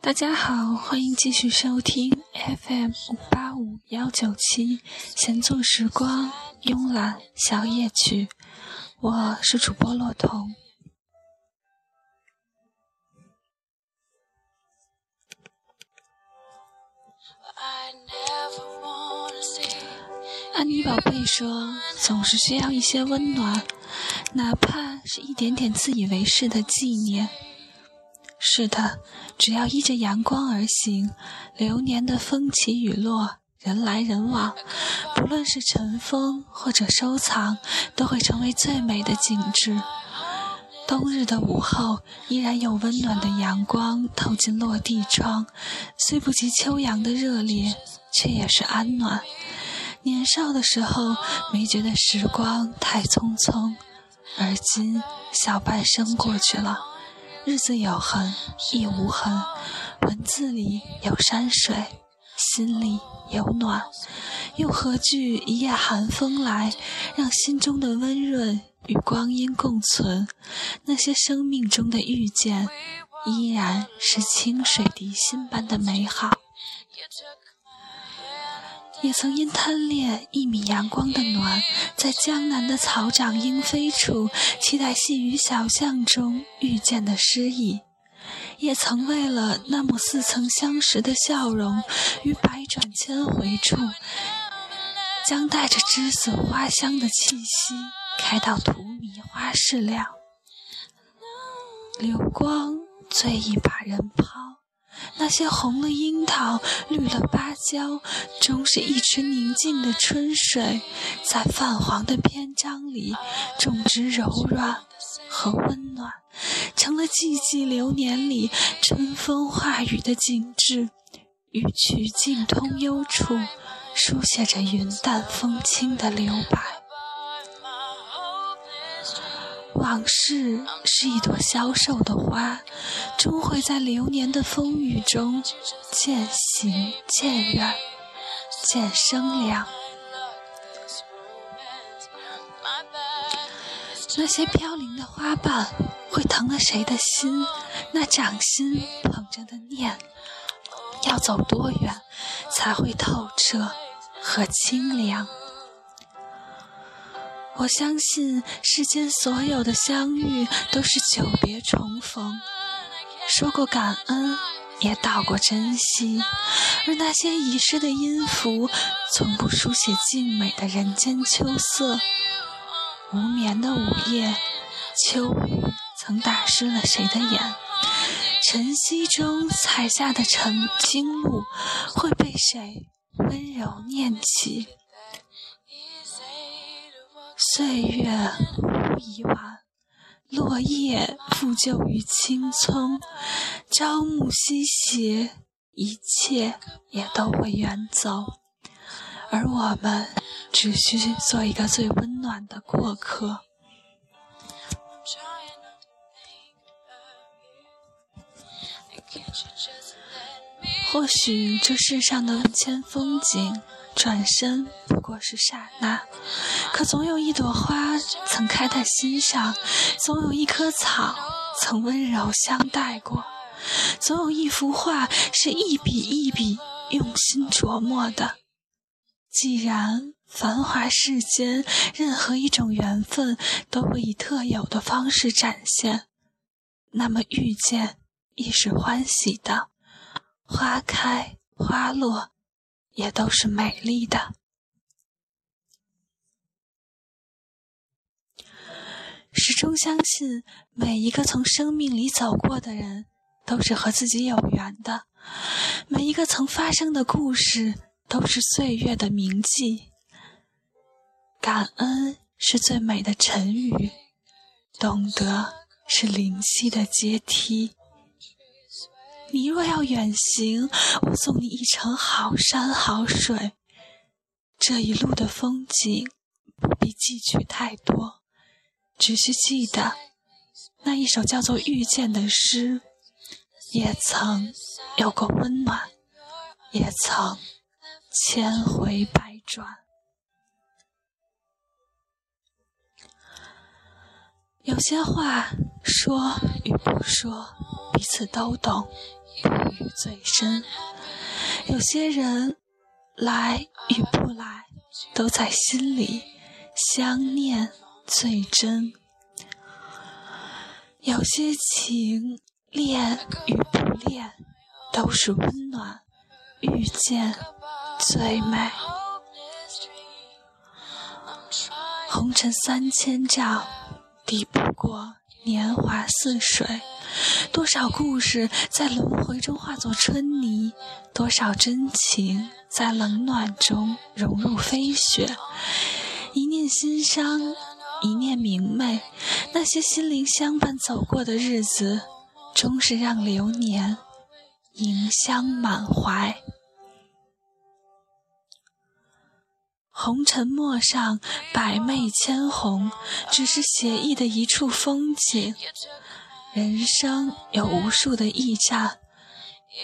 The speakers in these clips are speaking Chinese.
大家好，欢迎继续收听 FM 五八五幺九七闲坐时光慵懒小夜曲，我是主播洛彤。安妮宝贝说：“总是需要一些温暖，哪怕是一点点自以为是的纪念。”是的，只要依着阳光而行，流年的风起雨落，人来人往，不论是尘封或者收藏，都会成为最美的景致。冬日的午后，依然有温暖的阳光透进落地窗，虽不及秋阳的热烈，却也是安暖。年少的时候，没觉得时光太匆匆，而今小半生过去了。日子有痕亦无痕，文字里有山水，心里有暖，又何惧一夜寒风来，让心中的温润与光阴共存？那些生命中的遇见，依然是清水涤心般的美好。也曾因贪恋一米阳光的暖，在江南的草长莺飞处，期待细雨小巷中遇见的诗意；也曾为了那抹似曾相识的笑容，于百转千回处，将带着栀子花香的气息，开到荼蘼花事了。流光醉意把人抛。那些红了樱桃、绿了芭蕉，终是一池宁静的春水，在泛黄的篇章里种植柔软和温暖，成了寂寂流年里春风化雨的景致，与曲径通幽处，书写着云淡风轻的留白。往事是一朵消瘦的花，终会在流年的风雨中渐行渐远，渐生凉。那些飘零的花瓣，会疼了谁的心？那掌心捧着的念，要走多远才会透彻和清凉？我相信世间所有的相遇都是久别重逢，说过感恩，也道过珍惜，而那些遗失的音符，从不书写静美的人间秋色。无眠的午夜，秋雨曾打湿了谁的眼？晨曦中采下的晨青露，会被谁温柔念起？岁月无遗忘，落叶复旧于青葱，朝暮夕斜，一切也都会远走，而我们只需做一个最温暖的过客。或许这世上的万千风景。转身不过是刹那，可总有一朵花曾开在心上，总有一棵草曾温柔相待过，总有一幅画是一笔一笔用心琢磨的。既然繁华世间，任何一种缘分都会以特有的方式展现，那么遇见亦是欢喜的，花开花落。也都是美丽的。始终相信，每一个从生命里走过的人，都是和自己有缘的；每一个曾发生的故事，都是岁月的铭记。感恩是最美的晨语，懂得是灵犀的阶梯。你若要远行，我送你一程好山好水。这一路的风景不必记取太多，只需记得那一首叫做《遇见》的诗，也曾有过温暖，也曾千回百转。有些话说与不说，彼此都懂，不语最深；有些人来与不来，都在心里相念最真。有些情恋与不恋，都是温暖遇见最美。红尘三千丈。抵不过年华似水，多少故事在轮回中化作春泥，多少真情在冷暖中融入飞雪。一念心伤，一念明媚，那些心灵相伴走过的日子，终是让流年盈香满怀。红尘陌上，百媚千红，只是写意的一处风景。人生有无数的驿站，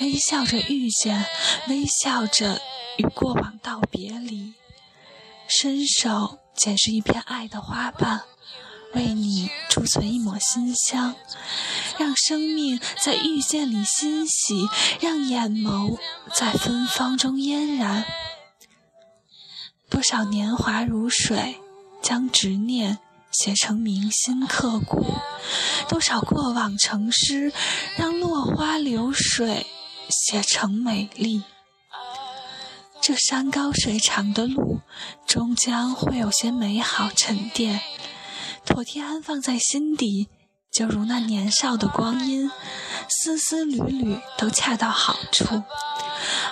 微笑着遇见，微笑着与过往道别离。伸手捡拾一片爱的花瓣，为你贮存一抹馨香，让生命在遇见里欣喜，让眼眸在芬芳中嫣然。多少年华如水，将执念写成铭心刻骨；多少过往成诗，让落花流水写成美丽。这山高水长的路，终将会有些美好沉淀，妥帖安放在心底，就如那年少的光阴，丝丝缕缕都恰到好处。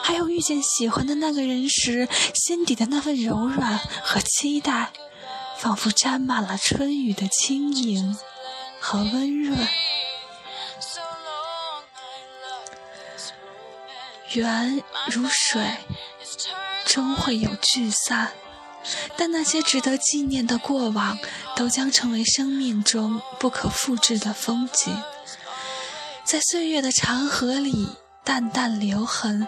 还有遇见喜欢的那个人时，心底的那份柔软和期待，仿佛沾满了春雨的轻盈和温润。缘如水，终会有聚散，但那些值得纪念的过往，都将成为生命中不可复制的风景，在岁月的长河里淡淡留痕。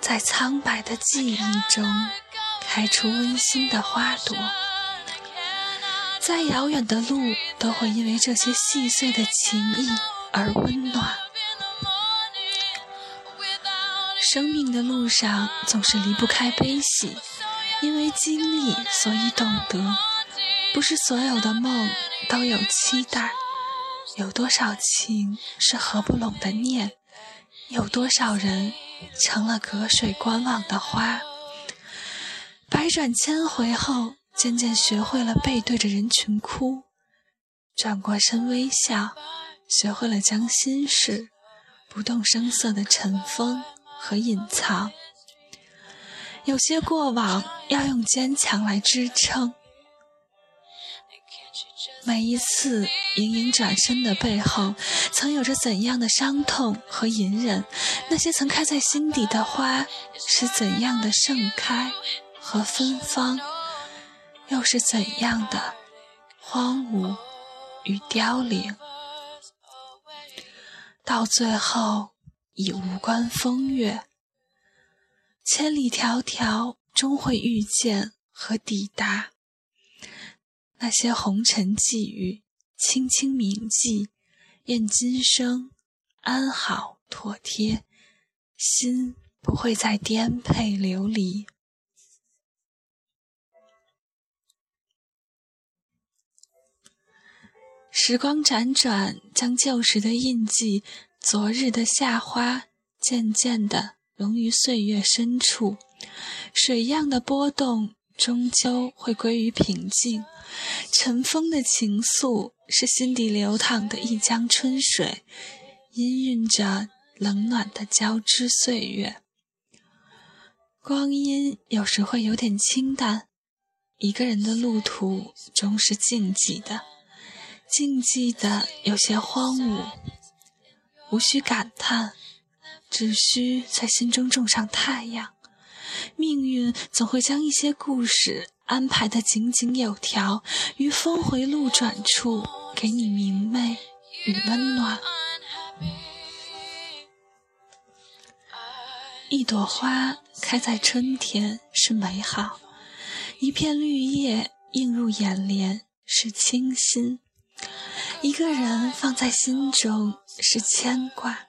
在苍白的记忆中开出温馨的花朵，再遥远的路都会因为这些细碎的情谊而温暖。生命的路上总是离不开悲喜，因为经历，所以懂得，不是所有的梦都有期待，有多少情是合不拢的念。有多少人成了隔水观望的花？百转千回后，渐渐学会了背对着人群哭，转过身微笑，学会了将心事不动声色的尘封和隐藏。有些过往要用坚强来支撑。每一次盈盈转身的背后，曾有着怎样的伤痛和隐忍？那些曾开在心底的花，是怎样的盛开和芬芳？又是怎样的荒芜与凋零？到最后，已无关风月。千里迢迢，终会遇见和抵达。那些红尘际遇，轻轻铭记，愿今生安好妥帖，心不会再颠沛流离。时光辗转，将旧时的印记、昨日的夏花，渐渐地融于岁月深处。水样的波动，终究会归于平静。尘封的情愫是心底流淌的一江春水，氤氲着冷暖的交织岁月。光阴有时会有点清淡，一个人的路途终是静寂的，静寂的有些荒芜。无需感叹，只需在心中种上太阳。命运总会将一些故事。安排的井井有条，于峰回路转处给你明媚与温暖。一朵花开在春天是美好，一片绿叶映入眼帘是清新，一个人放在心中是牵挂。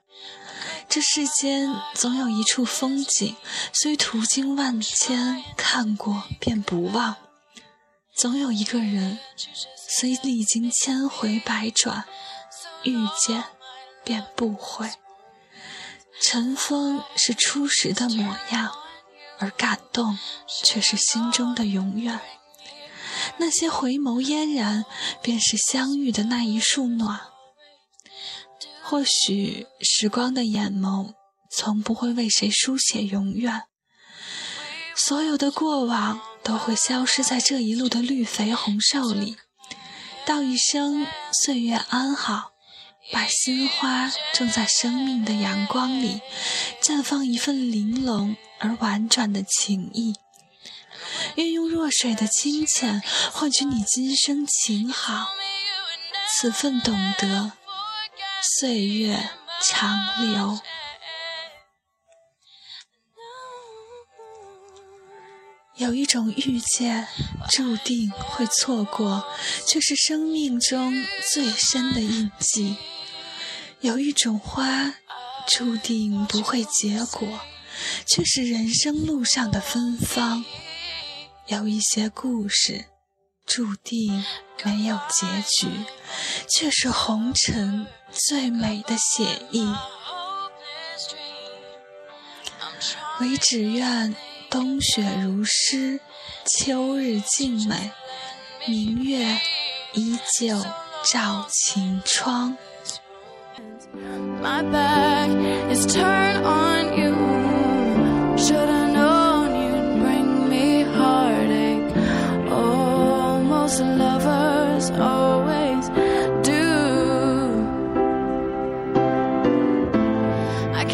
这世间总有一处风景，虽途经万千，看过便不忘；总有一个人，虽历经千回百转，遇见便不悔。尘封是初时的模样，而感动却是心中的永远。那些回眸嫣然，便是相遇的那一束暖。或许时光的眼眸，从不会为谁书写永远。所有的过往都会消失在这一路的绿肥红瘦里，道一声岁月安好。把心花种在生命的阳光里，绽放一份玲珑而婉转的情意。愿用弱水的清浅换取你今生情好，此份懂得，岁月长流。有一种遇见，注定会错过，却是生命中最深的印记。有一种花，注定不会结果，却是人生路上的芬芳；有一些故事，注定没有结局，却是红尘最美的写意。唯只愿冬雪如诗，秋日静美，明月依旧照晴窗。My back is turned on